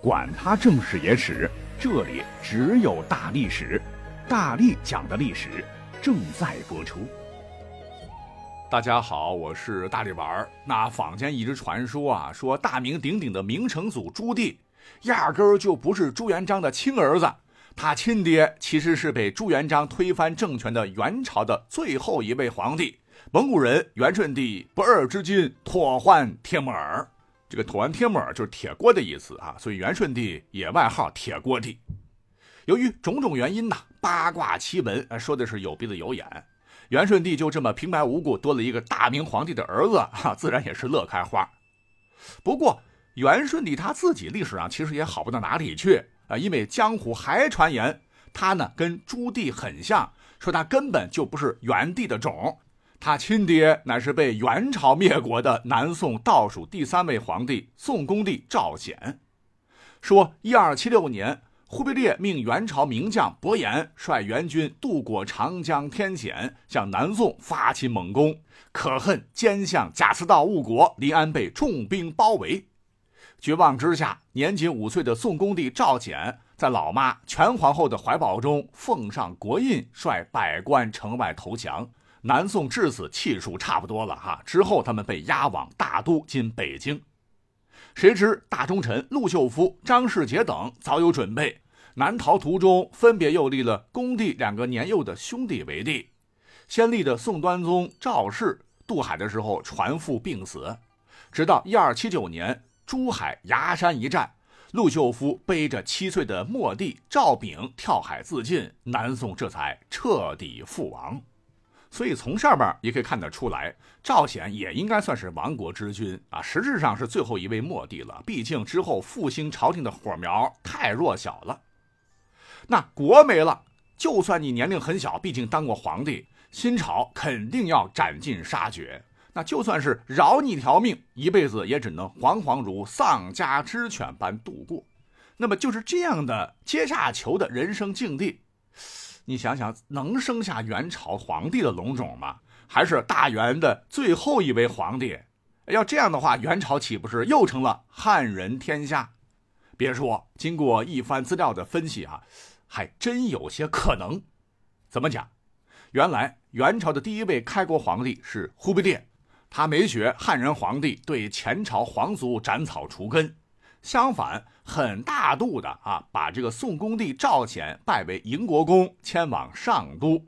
管他正史野史，这里只有大历史，大力讲的历史正在播出。大家好，我是大力丸儿。那坊间一直传说啊，说大名鼎鼎的明成祖朱棣，压根儿就不是朱元璋的亲儿子，他亲爹其实是被朱元璋推翻政权的元朝的最后一位皇帝，蒙古人元顺帝不二之君妥欢帖木儿。这个妥安帖木儿就是铁锅的意思啊，所以元顺帝也外号铁锅帝。由于种种原因呐，八卦奇闻说的是有鼻子有眼，元顺帝就这么平白无故多了一个大明皇帝的儿子，哈，自然也是乐开花。不过元顺帝他自己历史上其实也好不到哪里去啊，因为江湖还传言他呢跟朱棣很像，说他根本就不是元帝的种。他亲爹乃是被元朝灭国的南宋倒数第三位皇帝宋恭帝赵显。说一二七六年，忽必烈命元朝名将伯颜率元军渡过长江天险，向南宋发起猛攻。可恨奸相贾似道误国，临安被重兵包围。绝望之下，年仅五岁的宋恭帝赵显在老妈全皇后的怀抱中奉上国印，率百官城外投降。南宋至此气数差不多了哈，之后他们被押往大都（今北京）。谁知大忠臣陆秀夫、张世杰等早有准备，南逃途中分别又立了恭帝两个年幼的兄弟为帝。先立的宋端宗赵氏渡海的时候船覆病死，直到一二七九年珠海崖山一战，陆秀夫背着七岁的末帝赵昺跳海自尽，南宋这才彻底覆亡。所以从上面也可以看得出来，赵显也应该算是亡国之君啊，实质上是最后一位末帝了。毕竟之后复兴朝廷的火苗太弱小了。那国没了，就算你年龄很小，毕竟当过皇帝，新朝肯定要斩尽杀绝。那就算是饶你一条命，一辈子也只能惶惶如丧家之犬般度过。那么就是这样的阶下囚的人生境地。你想想，能生下元朝皇帝的龙种吗？还是大元的最后一位皇帝？要这样的话，元朝岂不是又成了汉人天下？别说，经过一番资料的分析啊，还真有些可能。怎么讲？原来元朝的第一位开国皇帝是忽必烈，他没学汉人皇帝对前朝皇族斩草除根。相反，很大度的啊，把这个宋恭帝赵显拜为营国公，迁往上都。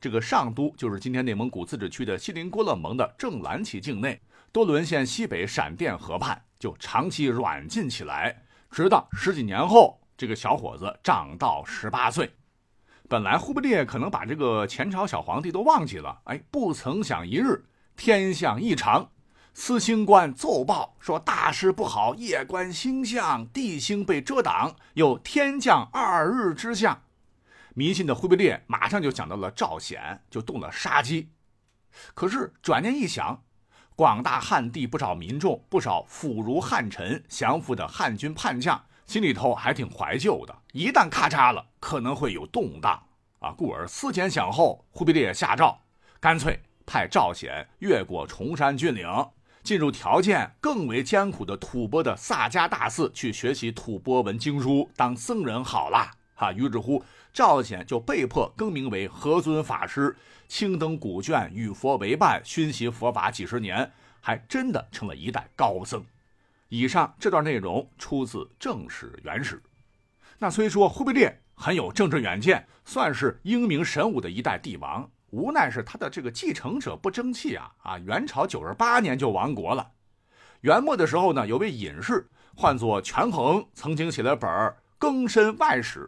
这个上都就是今天内蒙古自治区的锡林郭勒盟的正蓝旗境内，多伦县西北闪电河畔，就长期软禁起来。直到十几年后，这个小伙子长到十八岁。本来忽必烈可能把这个前朝小皇帝都忘记了，哎，不曾想一日天象异常。司星官奏报说大事不好，夜观星象，地星被遮挡，有天降二日之象。迷信的忽必烈马上就想到了赵显，就动了杀机。可是转念一想，广大汉地不少民众，不少腐儒汉臣，降服的汉军叛将，心里头还挺怀旧的。一旦咔嚓了，可能会有动荡啊，故而思前想后，忽必烈下诏，干脆派赵显越过崇山峻岭。进入条件更为艰苦的吐蕃的萨迦大寺去学习吐蕃文经书，当僧人好了哈。于是乎，赵显就被迫更名为何尊法师，青灯古卷，与佛为伴，熏习佛法几十年，还真的成了一代高僧。以上这段内容出自《正史原始》。那虽说忽必烈很有政治远见，算是英明神武的一代帝王。无奈是他的这个继承者不争气啊啊！元朝九十八年就亡国了。元末的时候呢，有位隐士唤作权衡，曾经写了本《更深外史》，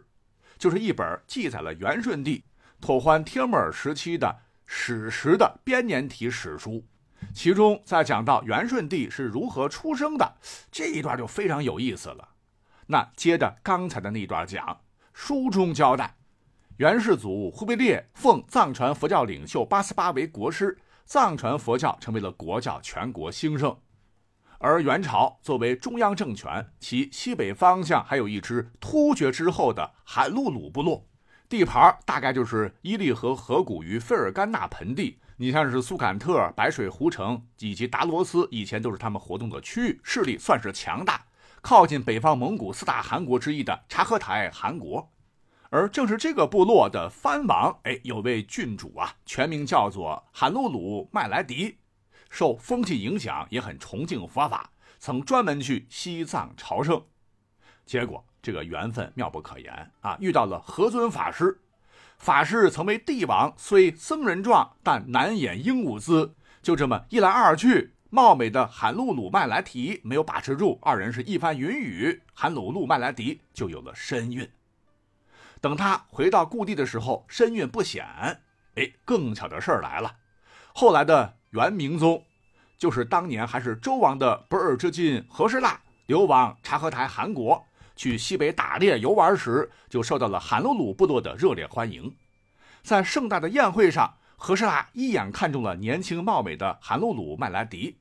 就是一本记载了元顺帝妥欢帖木儿时期的史实的编年体史书。其中在讲到元顺帝是如何出生的这一段就非常有意思了。那接着刚才的那段讲，书中交代。元世祖忽必烈奉藏传佛教领袖八思巴为国师，藏传佛教成为了国教，全国兴盛。而元朝作为中央政权，其西北方向还有一支突厥之后的罕路鲁部落，地盘大概就是伊犁河河谷与费尔干纳盆地。你像是苏坎特、白水湖城以及达罗斯，以前都是他们活动的区域，势力算是强大。靠近北方蒙古四大汗国之一的察合台汗国。而正是这个部落的藩王，哎，有位郡主啊，全名叫做罕露鲁麦莱迪，受风气影响，也很崇敬佛法，曾专门去西藏朝圣。结果这个缘分妙不可言啊，遇到了何尊法师。法师曾为帝王，虽僧人状，但难掩英武姿。就这么一来二去，貌美的罕露鲁麦莱提没有把持住，二人是一番云雨，罕鲁鲁麦莱迪就有了身孕。等他回到故地的时候，身孕不显。哎，更巧的事儿来了，后来的元明宗，就是当年还是周王的不二之君和氏腊，流亡察合台汗国。去西北打猎游玩时，就受到了韩鲁鲁部落的热烈欢迎。在盛大的宴会上，和氏拉一眼看中了年轻貌美的韩鲁鲁麦来迪。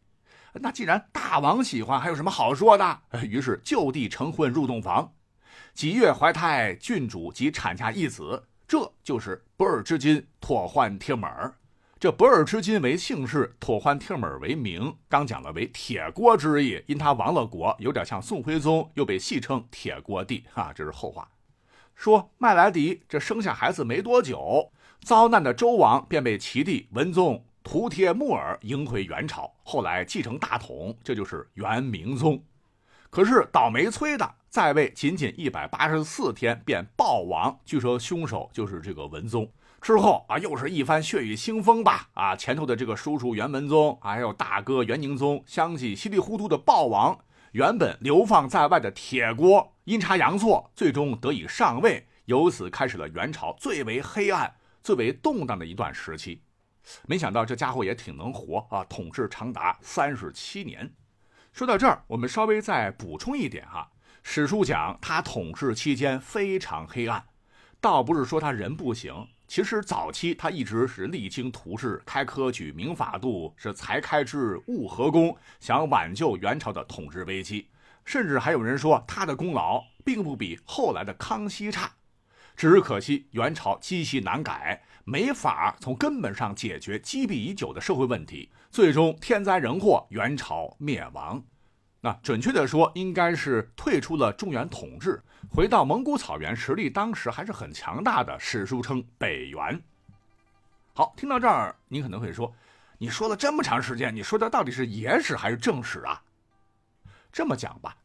那既然大王喜欢，还有什么好说的？于是就地成婚，入洞房。几月怀胎，郡主即产下一子，这就是不尔之金妥欢帖木儿。这不尔之金为姓氏，妥欢帖木儿为名。刚讲了为铁锅之意，因他亡了国，有点像宋徽宗，又被戏称铁锅帝。哈，这是后话。说麦来迪这生下孩子没多久，遭难的周王便被其弟文宗图帖木儿迎回元朝，后来继承大统，这就是元明宗。可是倒霉催的，在位仅仅一百八十四天便暴亡，据说凶手就是这个文宗。之后啊，又是一番血雨腥风吧？啊，前头的这个叔叔元文宗，还有大哥元宁宗，相继稀里糊涂的暴亡。原本流放在外的铁锅，阴差阳错，最终得以上位，由此开始了元朝最为黑暗、最为动荡的一段时期。没想到这家伙也挺能活啊，统治长达三十七年。说到这儿，我们稍微再补充一点哈，史书讲他统治期间非常黑暗，倒不是说他人不行。其实早期他一直是励精图治，开科举，明法度，是才开之，务和功，想挽救元朝的统治危机。甚至还有人说他的功劳并不比后来的康熙差，只是可惜元朝积习难改，没法从根本上解决积弊已久的社会问题，最终天灾人祸，元朝灭亡。那准确的说，应该是退出了中原统治，回到蒙古草原，实力当时还是很强大的。史书称北元。好，听到这儿，您可能会说，你说了这么长时间，你说的到底是野史还是正史啊？这么讲吧，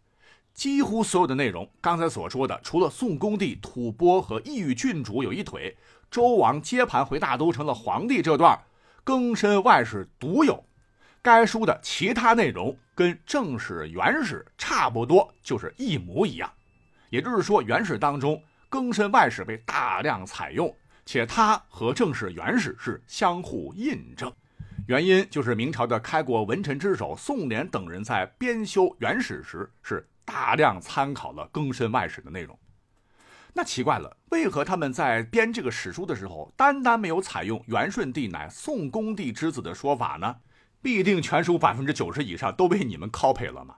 几乎所有的内容，刚才所说的，除了宋恭帝吐蕃和异域郡主有一腿，周王接盘回大都成了皇帝这段，更深外史独有。该书的其他内容跟正史、原始差不多，就是一模一样。也就是说，原始当中更申外史被大量采用，且它和正史、原始是相互印证。原因就是明朝的开国文臣之首宋濂等人在编修原始时，是大量参考了更申外史的内容。那奇怪了，为何他们在编这个史书的时候，单单没有采用元顺帝乃宋恭帝之子的说法呢？必定全书百分之九十以上都被你们 copy 了吗？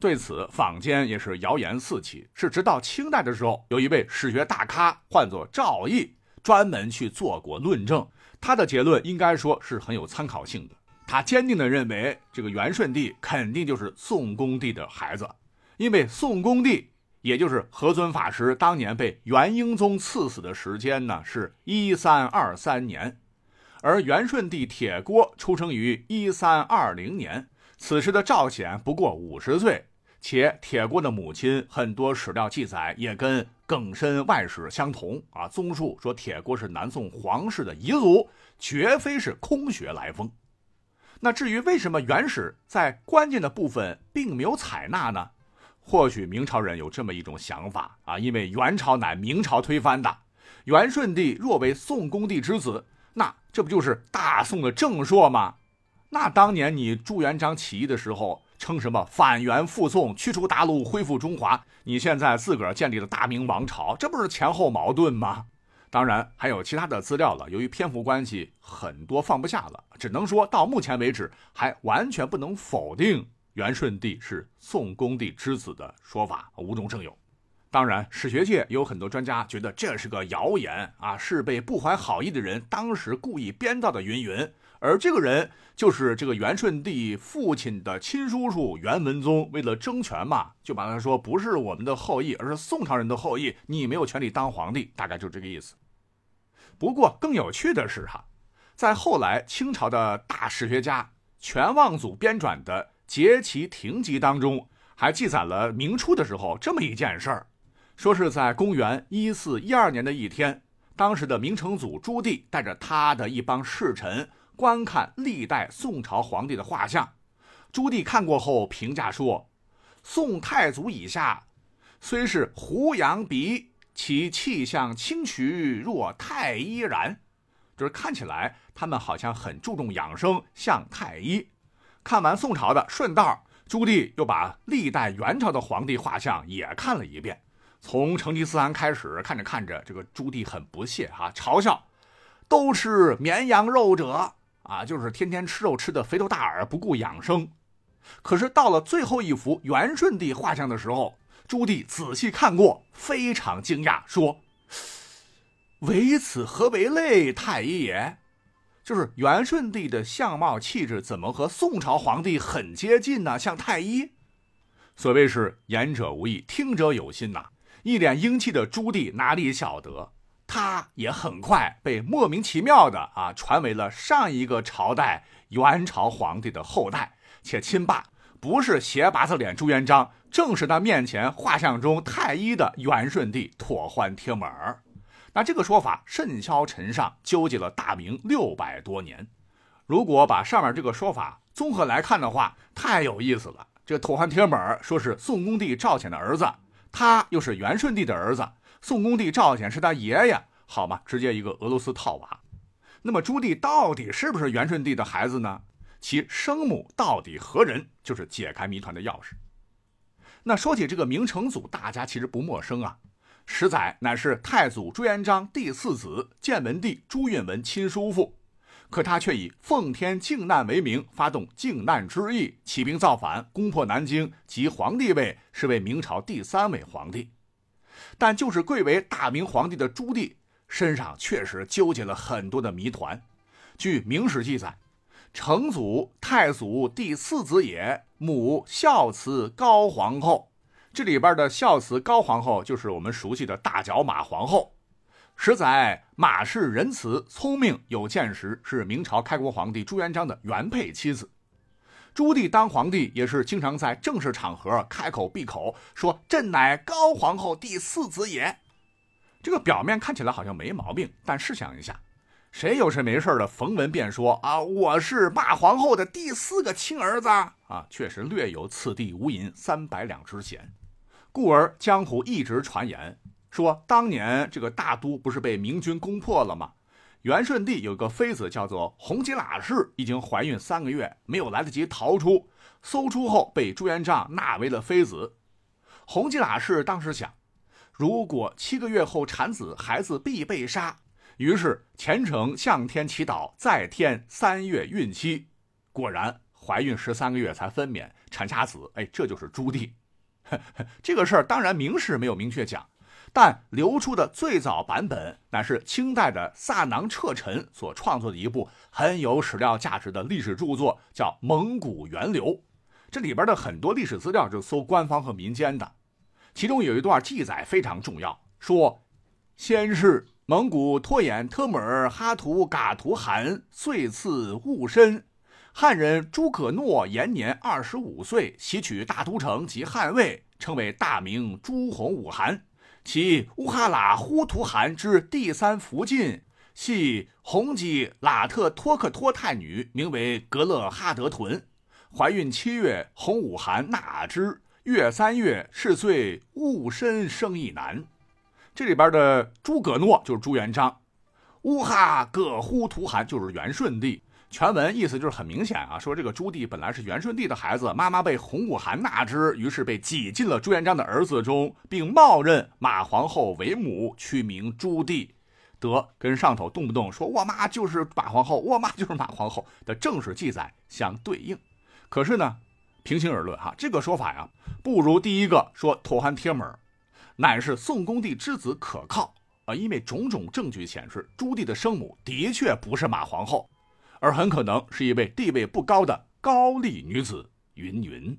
对此，坊间也是谣言四起。是直到清代的时候，有一位史学大咖，唤作赵翼，专门去做过论证。他的结论应该说是很有参考性的。他坚定地认为，这个元顺帝肯定就是宋恭帝的孩子，因为宋恭帝，也就是何尊法师当年被元英宗赐死的时间呢，是一三二三年。而元顺帝铁锅出生于一三二零年，此时的赵显不过五十岁，且铁锅的母亲很多史料记载也跟耿申外史相同啊。综述说铁锅是南宋皇室的遗族，绝非是空穴来风。那至于为什么元史在关键的部分并没有采纳呢？或许明朝人有这么一种想法啊，因为元朝乃明朝推翻的，元顺帝若为宋恭帝之子。这不就是大宋的正朔吗？那当年你朱元璋起义的时候，称什么反元复宋，驱除大陆，恢复中华？你现在自个儿建立了大明王朝，这不是前后矛盾吗？当然还有其他的资料了，由于篇幅关系，很多放不下了，只能说到目前为止，还完全不能否定元顺帝是宋恭帝之子的说法，无中生有。当然，史学界有很多专家觉得这是个谣言啊，是被不怀好意的人当时故意编造的云云。而这个人就是这个元顺帝父亲的亲叔叔元文宗。为了争权嘛，就把他说不是我们的后裔，而是宋朝人的后裔，你没有权利当皇帝，大概就这个意思。不过更有趣的是哈，在后来清朝的大史学家全望祖编纂的《节其亭集》当中，还记载了明初的时候这么一件事儿。说是在公元一四一二年的一天，当时的明成祖朱棣带着他的一帮侍臣观看历代宋朝皇帝的画像。朱棣看过后评价说：“宋太祖以下，虽是胡杨鼻，其气象清徐，若太医然。”就是看起来他们好像很注重养生，像太医。看完宋朝的，顺道朱棣又把历代元朝的皇帝画像也看了一遍。从成吉思汗开始，看着看着，这个朱棣很不屑哈，嘲笑，都吃绵羊肉者啊，就是天天吃肉吃的肥头大耳，不顾养生。可是到了最后一幅元顺帝画像的时候，朱棣仔细看过，非常惊讶，说：“唯此何为类太医也？就是元顺帝的相貌气质怎么和宋朝皇帝很接近呢？像太医。所谓是言者无意，听者有心呐。”一脸英气的朱棣哪里晓得，他也很快被莫名其妙的啊传为了上一个朝代元朝皇帝的后代，且亲爸不是斜八字脸朱元璋，正是他面前画像中太医的元顺帝妥欢帖木儿。那这个说法甚嚣尘上，纠结了大明六百多年。如果把上面这个说法综合来看的话，太有意思了。这妥欢帖木儿说是宋恭帝赵显的儿子。他又是元顺帝的儿子，宋恭帝赵显是他爷爷，好吗？直接一个俄罗斯套娃。那么朱棣到底是不是元顺帝的孩子呢？其生母到底何人？就是解开谜团的钥匙。那说起这个明成祖，大家其实不陌生啊，实载乃是太祖朱元璋第四子建文帝朱允文亲叔父。可他却以奉天靖难为名，发动靖难之役，起兵造反，攻破南京，即皇帝位，是为明朝第三位皇帝。但就是贵为大明皇帝的朱棣，身上确实纠结了很多的谜团。据《明史》记载，成祖太祖第四子也，母孝慈高皇后。这里边的孝慈高皇后，就是我们熟悉的大脚马皇后。实载马氏仁慈、聪明、有见识，是明朝开国皇帝朱元璋的原配妻子。朱棣当皇帝也是经常在正式场合开口闭口说：“朕乃高皇后第四子也。”这个表面看起来好像没毛病，但试想一下，谁有事没事的逢文便说啊，我是马皇后的第四个亲儿子啊，确实略有此地无银三百两之嫌。故而江湖一直传言。说当年这个大都不是被明军攻破了吗？元顺帝有个妃子叫做洪吉喇氏，已经怀孕三个月，没有来得及逃出，搜出后被朱元璋纳为了妃子。洪吉喇氏当时想，如果七个月后产子，孩子必被杀，于是虔诚向天祈祷，再添三月孕期。果然怀孕十三个月才分娩，产下子。哎，这就是朱棣。这个事儿当然明史没有明确讲。但流出的最早版本乃是清代的萨囊彻臣所创作的一部很有史料价值的历史著作，叫《蒙古源流》。这里边的很多历史资料就搜官方和民间的，其中有一段记载非常重要，说：先是蒙古托眼特木尔哈图嘎图汗岁次戊申，汉人朱可诺延年二十五岁，袭取大都城及汉魏，称为大明朱洪武汗。其乌哈喇呼图汗之第三福晋，系洪吉喇特托克托太女，名为格勒哈德屯。怀孕七月，洪武汗纳之。月三月，是岁戊申生一男。这里边的诸葛诺就是朱元璋，乌哈葛呼图汗就是元顺帝。全文意思就是很明显啊，说这个朱棣本来是元顺帝的孩子，妈妈被洪武汗纳之，于是被挤进了朱元璋的儿子中，并冒认马皇后为母，取名朱棣，得跟上头动不动说我妈就是马皇后，我妈就是马皇后的正史记载相对应。可是呢，平心而论哈，这个说法呀，不如第一个说妥欢帖木儿乃是宋恭帝之子可靠啊，因为种种证据显示朱棣的生母的确不是马皇后。而很可能是一位地位不高的高丽女子云云。